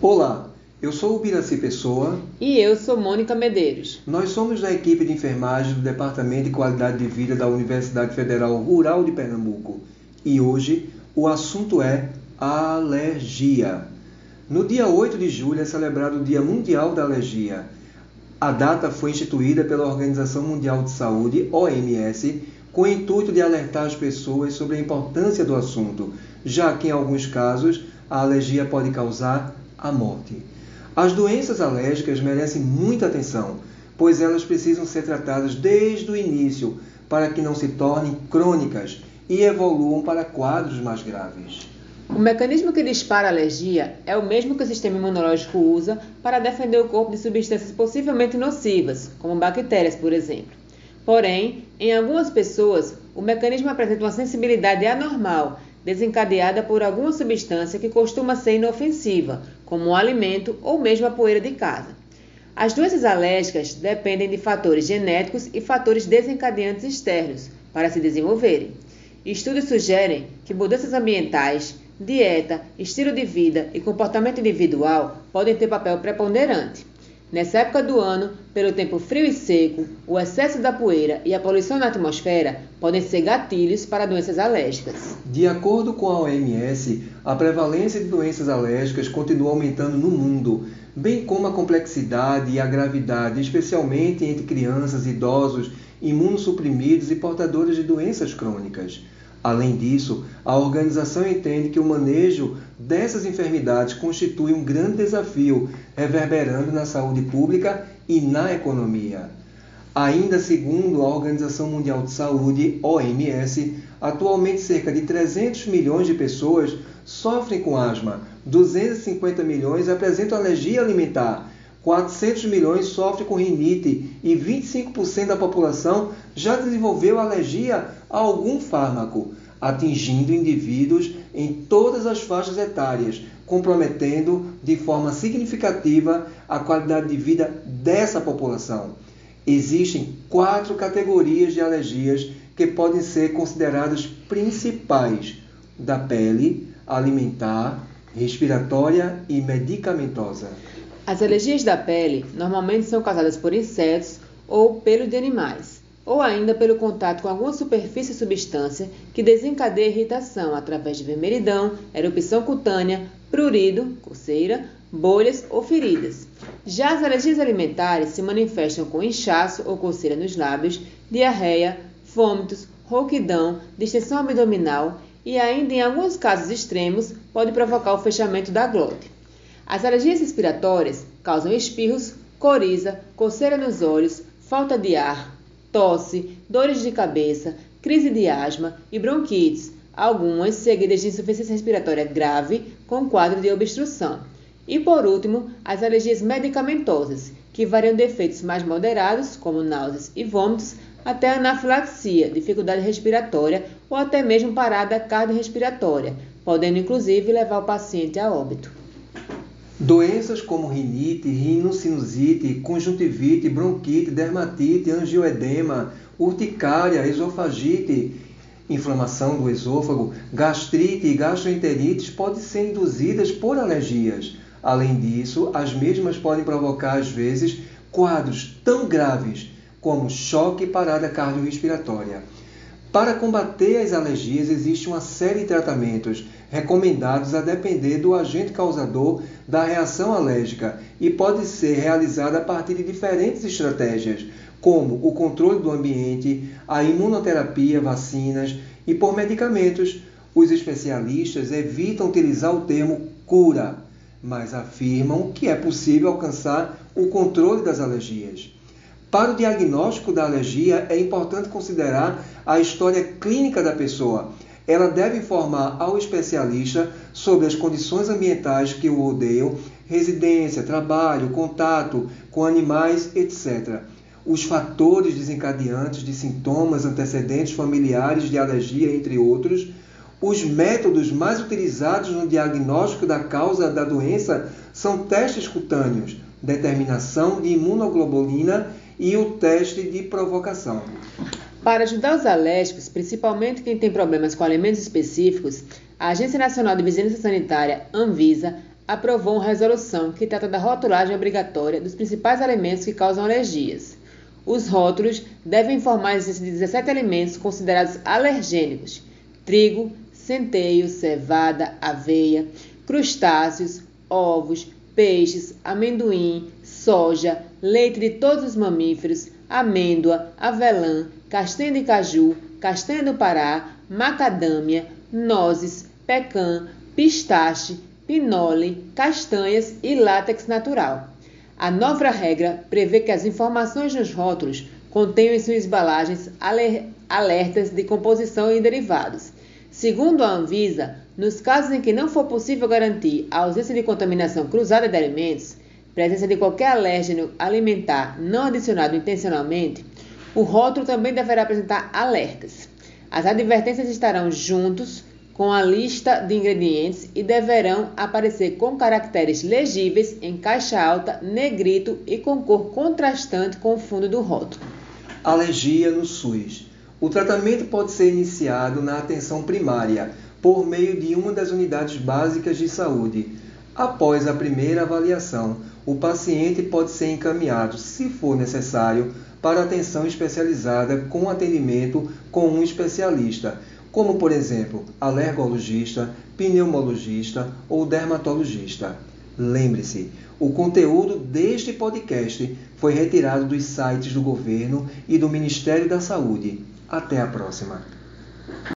Olá, eu sou o Biraci Pessoa. E eu sou Mônica Medeiros. Nós somos da equipe de enfermagem do Departamento de Qualidade de Vida da Universidade Federal Rural de Pernambuco. E hoje o assunto é alergia. No dia 8 de julho é celebrado o Dia Mundial da Alergia. A data foi instituída pela Organização Mundial de Saúde, OMS, com o intuito de alertar as pessoas sobre a importância do assunto, já que em alguns casos a alergia pode causar a morte. As doenças alérgicas merecem muita atenção, pois elas precisam ser tratadas desde o início para que não se tornem crônicas e evoluam para quadros mais graves. O mecanismo que dispara a alergia é o mesmo que o sistema imunológico usa para defender o corpo de substâncias possivelmente nocivas, como bactérias, por exemplo. Porém, em algumas pessoas, o mecanismo apresenta uma sensibilidade anormal desencadeada por alguma substância que costuma ser inofensiva, como um alimento ou mesmo a poeira de casa. As doenças alérgicas dependem de fatores genéticos e fatores desencadeantes externos para se desenvolverem. Estudos sugerem que mudanças ambientais, dieta, estilo de vida e comportamento individual podem ter papel preponderante. Nessa época do ano, pelo tempo frio e seco, o excesso da poeira e a poluição na atmosfera podem ser gatilhos para doenças alérgicas. De acordo com a OMS, a prevalência de doenças alérgicas continua aumentando no mundo, bem como a complexidade e a gravidade, especialmente entre crianças, idosos, imunossuprimidos e portadores de doenças crônicas. Além disso, a organização entende que o manejo dessas enfermidades constitui um grande desafio, reverberando na saúde pública e na economia. Ainda segundo a Organização Mundial de Saúde, OMS, atualmente cerca de 300 milhões de pessoas sofrem com asma, 250 milhões apresentam alergia alimentar, 400 milhões sofrem com rinite e 25% da população já desenvolveu alergia a algum fármaco, atingindo indivíduos em todas as faixas etárias, comprometendo de forma significativa a qualidade de vida dessa população. Existem quatro categorias de alergias que podem ser consideradas principais: da pele, alimentar, respiratória e medicamentosa. As alergias da pele normalmente são causadas por insetos ou pelo de animais, ou ainda pelo contato com alguma superfície ou substância que desencadeia irritação através de vermelhidão, erupção cutânea, prurido, coceira, bolhas ou feridas. Já as alergias alimentares se manifestam com inchaço ou coceira nos lábios, diarreia, vômitos, rouquidão, distensão abdominal e ainda em alguns casos extremos pode provocar o fechamento da glote. As alergias respiratórias causam espirros, coriza, coceira nos olhos, falta de ar, tosse, dores de cabeça, crise de asma e bronquites, algumas seguidas de insuficiência respiratória grave com quadro de obstrução. E por último, as alergias medicamentosas, que variam de efeitos mais moderados, como náuseas e vômitos, até anafilaxia, dificuldade respiratória ou até mesmo parada cardiorrespiratória, podendo inclusive levar o paciente a óbito. Doenças como rinite, rinocinusite, conjuntivite, bronquite, dermatite, angioedema, urticária, esofagite, inflamação do esôfago, gastrite e gastroenterites podem ser induzidas por alergias. Além disso, as mesmas podem provocar, às vezes, quadros tão graves como choque e parada cardiorrespiratória. Para combater as alergias, existe uma série de tratamentos recomendados a depender do agente causador da reação alérgica e pode ser realizada a partir de diferentes estratégias, como o controle do ambiente, a imunoterapia, vacinas e por medicamentos. Os especialistas evitam utilizar o termo cura, mas afirmam que é possível alcançar o controle das alergias. Para o diagnóstico da alergia, é importante considerar a história clínica da pessoa. Ela deve informar ao especialista sobre as condições ambientais que o rodeiam, residência, trabalho, contato com animais, etc. Os fatores desencadeantes de sintomas antecedentes familiares de alergia, entre outros. Os métodos mais utilizados no diagnóstico da causa da doença são testes cutâneos, determinação de imunoglobulina e o teste de provocação. Para ajudar os alérgicos, principalmente quem tem problemas com alimentos específicos, a Agência Nacional de Vigilância Sanitária, Anvisa, aprovou uma resolução que trata da rotulagem obrigatória dos principais alimentos que causam alergias. Os rótulos devem informar a existência de 17 alimentos considerados alergênicos: trigo, centeio, cevada, aveia, crustáceos, ovos, peixes, amendoim, soja, leite de todos os mamíferos, amêndoa, avelã, castanha de caju, castanha do Pará, macadâmia, nozes, pecan, pistache, pinole, castanhas e látex natural. A nova regra prevê que as informações nos rótulos contenham em suas embalagens alertas de composição e derivados. Segundo a Anvisa, nos casos em que não for possível garantir a ausência de contaminação cruzada de alimentos, presença de qualquer alérgeno alimentar não adicionado intencionalmente, o rótulo também deverá apresentar alertas. As advertências estarão juntos com a lista de ingredientes e deverão aparecer com caracteres legíveis em caixa alta, negrito e com cor contrastante com o fundo do rótulo. Alergia no SUS. O tratamento pode ser iniciado na atenção primária, por meio de uma das unidades básicas de saúde. Após a primeira avaliação, o paciente pode ser encaminhado, se for necessário, para atenção especializada com atendimento com um especialista como por exemplo alergologista, pneumologista ou dermatologista. Lembre-se, o conteúdo deste podcast foi retirado dos sites do governo e do Ministério da Saúde. Até a próxima.